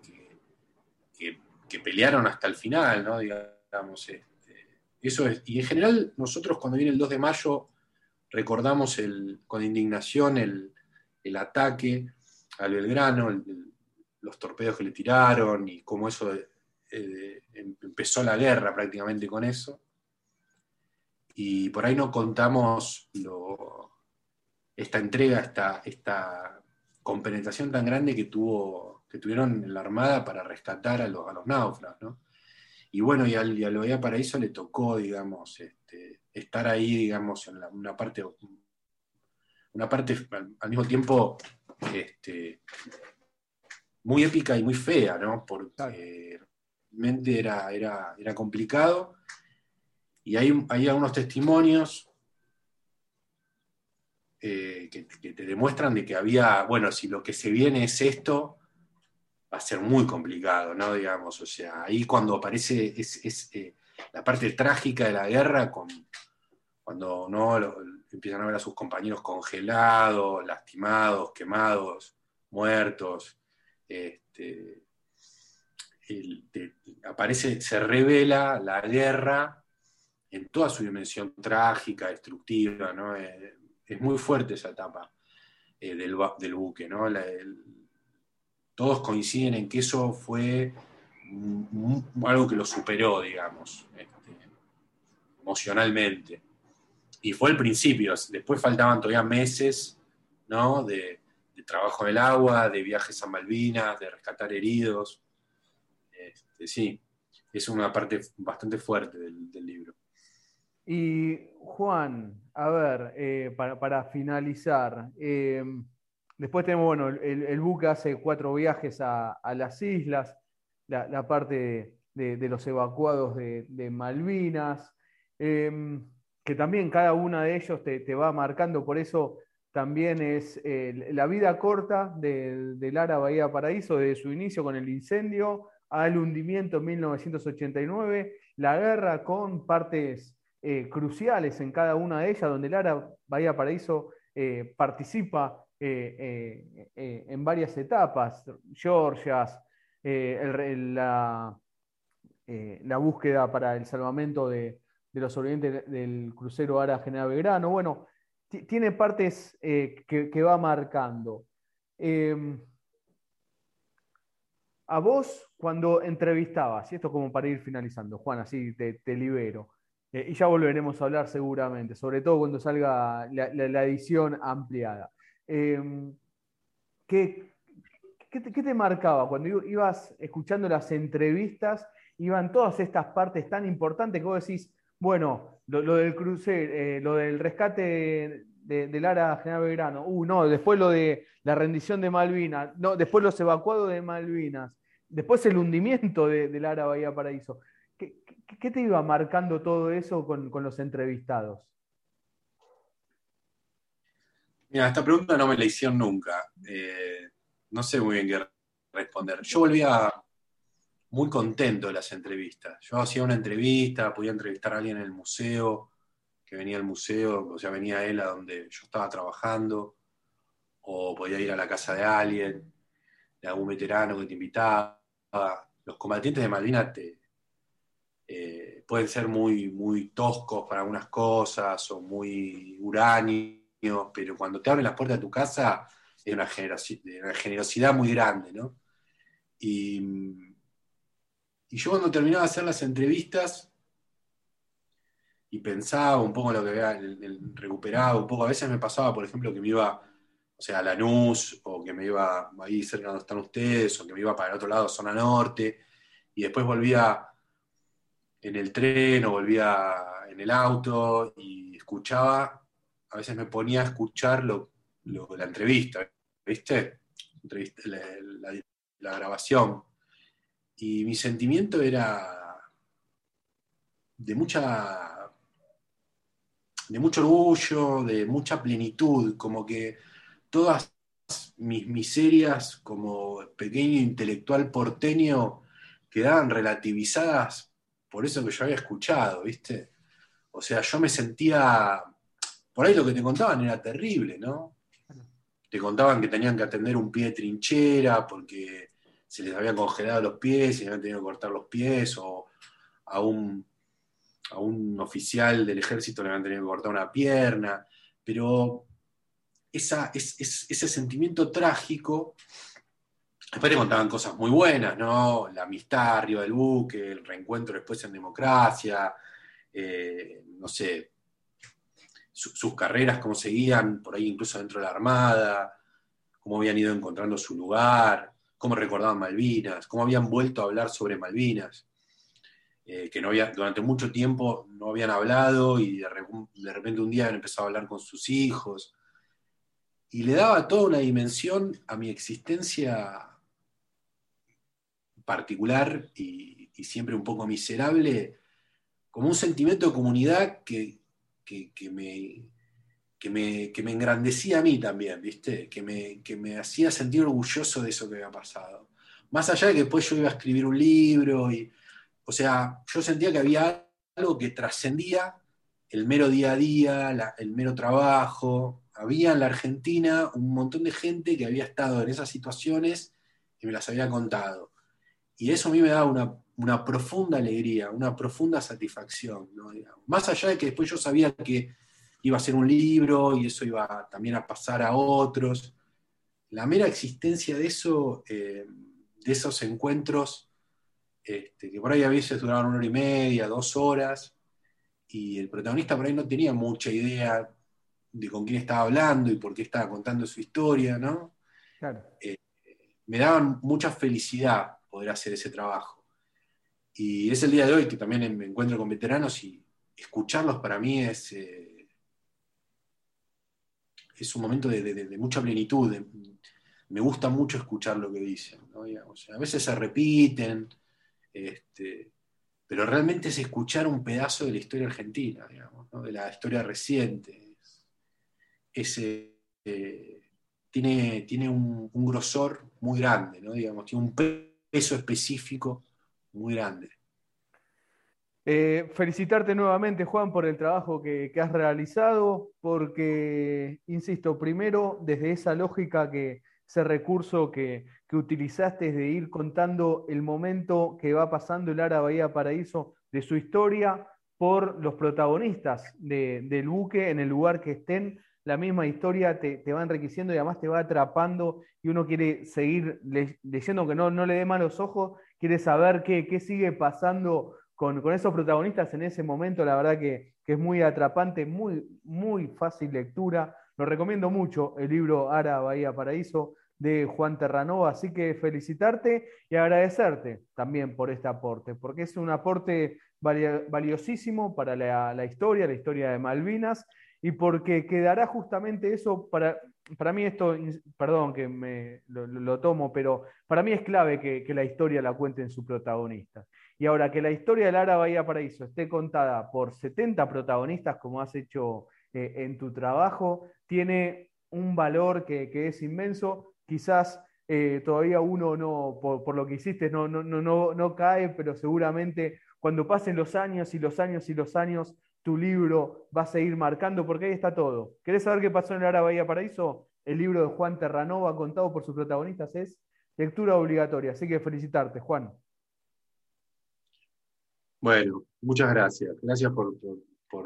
que, pelearon hasta el final, ¿no? Digamos, eh, eso es. Y en general, nosotros cuando viene el 2 de mayo, recordamos con indignación el, ataque al Belgrano, los torpedos que le tiraron y cómo eso eh, em, empezó la guerra prácticamente con eso. Y por ahí no contamos esta entrega, esta, esta compenetración tan grande que, tuvo, que tuvieron en la Armada para rescatar a los, a náufragos. ¿no? Y bueno, y, al, y a Paraíso le tocó, digamos, este, estar ahí, digamos, en una parte, una parte al, mismo tiempo este, muy épica y muy fea, ¿no? Porque realmente era, era, era complicado. Y hay, hay algunos testimonios eh, que, te demuestran de que había, bueno, si lo que se viene es esto, va a ser muy complicado, ¿no? Digamos, o sea, ahí cuando aparece es, eh, la parte trágica de la guerra, con, cuando ¿no? empiezan a ver a sus compañeros congelados, lastimados, quemados, muertos, este, aparece, se revela la guerra en toda su dimensión trágica, destructiva, ¿no? Eh, es muy fuerte esa etapa eh, del, buque, ¿no? todos coinciden en que eso fue algo que lo superó, digamos, este, emocionalmente. Y fue el principio, después faltaban todavía meses ¿no? de, trabajo en el agua, de viajes a Malvinas, de rescatar heridos. Sí, es una parte bastante fuerte del, libro. Y Juan, a ver, eh, para, finalizar, eh, Después tenemos, bueno, el, buque hace cuatro viajes a, las islas, la, parte de, los evacuados de, Malvinas, em, que también cada uno de ellos te, va marcando, por eso también es eh, la vida corta de, Lara Bahía Paraíso, desde su inicio con el incendio al hundimiento en 1989, la guerra con partes eh, cruciales en cada una de ellas, donde Lara Bahía Paraíso eh, participa eh, eh, en varias etapas, Georgias, la, búsqueda para el salvamento de, los sobrevivientes del crucero Ara General Belgrano. Bueno, tiene partes que, va marcando. A vos, cuando entrevistabas, y esto como para ir finalizando, Juan, así te, libero, y ya volveremos a hablar seguramente, sobre todo cuando salga la edición ampliada. Em, ¿qué, te, marcaba cuando ibas escuchando las entrevistas? Iban todas estas partes tan importantes que vos decís, bueno, lo, del crucero, eh, lo del rescate de, Lara General Belgrano. Uh, no, después lo de la rendición de Malvinas. No, después los evacuados de Malvinas. Después el hundimiento de, Lara Bahía Paraíso. ¿Qué, te iba marcando todo eso con, los entrevistados? Mira, esta pregunta no me la hicieron nunca. Eh, no sé muy bien qué responder. Yo volvía muy contento de las entrevistas. Yo hacía una entrevista, podía entrevistar a alguien en el museo, venía al museo, o sea, venía él a donde yo estaba trabajando, o podía ir a la casa de alguien, de algún veterano que te invitaba. Los combatientes de Malvinas eh, pueden ser muy, muy toscos para algunas cosas, o muy uráneos, pero cuando te abren las puertas de tu casa es una, una generosidad muy grande, ¿no? Y y yo cuando terminaba de hacer las entrevistas y pensaba un poco en lo que había recuperado, un poco, a veces me pasaba, por ejemplo, que me iba, o sea, a Lanús, o que me iba ahí cerca donde están ustedes, o que me iba para el otro lado, zona norte, y después volvía en el tren o volvía en el auto y escuchaba, a veces me ponía a escuchar la entrevista, ¿viste? la grabación. Y mi sentimiento era de mucha de mucho orgullo, de mucha plenitud, como que todas mis miserias como pequeño intelectual porteño quedaban relativizadas por eso que yo había escuchado, ¿viste? O sea, yo me sentía, por ahí lo que te contaban era terrible, ¿no? Te contaban que tenían que atender un pie de trinchera porque se les habían congelado los pies y habían tenido que cortar los pies, o a un, a un oficial del ejército le habían tenido que cortar una pierna, pero esa, ese sentimiento trágico, después le contaban cosas muy buenas, ¿no? La amistad arriba del buque, el reencuentro después en democracia, eh, no sé, sus carreras, cómo seguían, por ahí incluso dentro de la Armada, cómo habían ido encontrando su lugar, cómo recordaban Malvinas, cómo habían vuelto a hablar sobre Malvinas, eh, que no había, durante mucho tiempo no habían hablado y de, repente un día habían empezado a hablar con sus hijos. Y le daba toda una dimensión a mi existencia particular y, siempre un poco miserable, como un sentimiento de comunidad que me, que me, que me engrandecía a mí también, ¿viste? Que me, que me hacía sentir orgulloso de eso que había pasado. Más allá de que después yo iba a escribir un libro, y, o sea, yo sentía que había algo que trascendía el mero día a día, el mero trabajo. Había en la Argentina un montón de gente que había estado en esas situaciones y me las había contado. Y eso a mí me daba una, profunda alegría, una profunda satisfacción. Más allá de que después yo sabía que iba a ser un libro y eso iba también a pasar a otros. La mera existencia de eso, eh, de esos encuentros, este, que por ahí a veces duraban una hora y media, dos horas, y el protagonista por ahí no tenía mucha idea de con quién estaba hablando y por qué estaba contando su historia, ¿no? Eh, me daban mucha felicidad poder hacer ese trabajo. Y es el día de hoy que también me encuentro con veteranos y escucharlos para mí es, eh, es un momento de, mucha plenitud. me gusta mucho escuchar lo que dicen. a veces se repiten, este, pero realmente es escuchar un pedazo de la historia argentina, de la historia reciente. Eh, tiene, tiene un, grosor muy grande, digamos, tiene un peso específico muy grande. Eh, felicitarte nuevamente, Juan, por el trabajo que, has realizado, porque, insisto, primero, desde esa lógica que ese recurso que, utilizaste de ir contando el momento que va pasando el Ara Bahía Paraíso de su historia por los protagonistas del buque en el lugar que estén, la misma historia te, va enriqueciendo y además te va atrapando y uno quiere seguir leyendo que no, no le dé malos ojos, quiere saber qué, qué sigue pasando con, esos protagonistas en ese momento, la verdad que, es muy atrapante, muy, muy fácil lectura. Lo recomiendo mucho, el libro Ara Bahía Paraíso de Juan Terranova, así que felicitarte y agradecerte también por este aporte, porque es un aporte valiosísimo para la, historia, la historia de Malvinas, y porque quedará justamente eso para, para mí esto, perdón que me lo, tomo, pero para mí es clave que, la historia la cuenten sus protagonistas. Y ahora que la historia de Lara Bahía Paraíso esté contada por 70 protagonistas, como has hecho eh, en tu trabajo, tiene un valor que, es inmenso. Quizás eh, todavía uno no, por, lo que hiciste, no, cae, pero seguramente cuando pasen los años y los años y los años, tu libro va a seguir marcando, porque ahí está todo. ¿Querés saber qué pasó en el Ara Bahía Paraíso? El libro de Juan Terranova, contado por sus protagonistas, es lectura obligatoria. Así que felicitarte, Juan. Bueno, muchas gracias. Gracias por,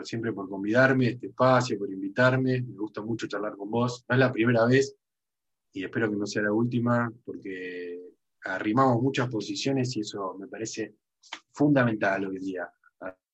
siempre por convidarme este espacio, por invitarme. Me gusta mucho charlar con vos. No es la primera vez y espero que no sea la última, porque arrimamos muchas posiciones y eso me parece fundamental hoy en día.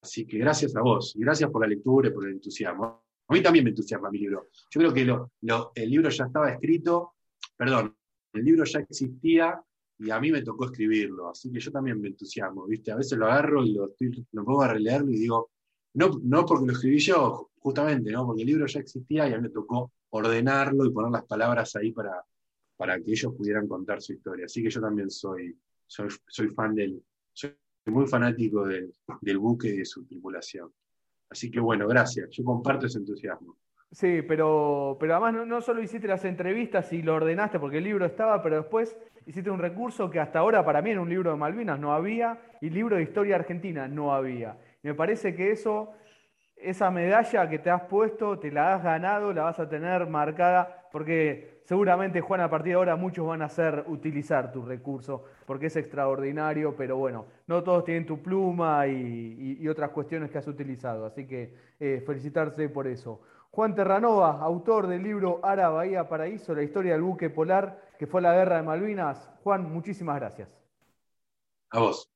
Así que gracias a vos y gracias por la lectura y por el entusiasmo. A mí también me entusiasma mi libro. Yo creo que el libro ya estaba escrito, perdón, el libro ya existía y a mí me tocó escribirlo, así que yo también me entusiasmo, ¿viste? A veces lo agarro y lo, lo pongo a releerlo y digo, no, no porque lo escribí yo, justamente, ¿no? Porque el libro ya existía y a mí me tocó ordenarlo y poner las palabras ahí para, para que ellos pudieran contar su historia. Así que yo también soy, soy, soy fan del, muy fanático del, buque y de su tripulación. Así que bueno, gracias. Yo comparto ese entusiasmo. Sí, pero, pero además no, solo hiciste las entrevistas y lo ordenaste porque el libro estaba, pero después hiciste un recurso que hasta ahora para mí en un libro de Malvinas no había y libro de historia argentina no había. Me parece que eso, esa medalla que te has puesto, te la has ganado, la vas a tener marcada porque seguramente, Juan, a partir de ahora muchos van a hacer utilizar tu recurso porque es extraordinario, pero bueno, no todos tienen tu pluma y, otras cuestiones que has utilizado, así que eh, felicitarse por eso. Juan Terranova, autor del libro Ara Bahía Paraíso, la historia del buque polar que fue la guerra de Malvinas. Juan, muchísimas gracias. A vos.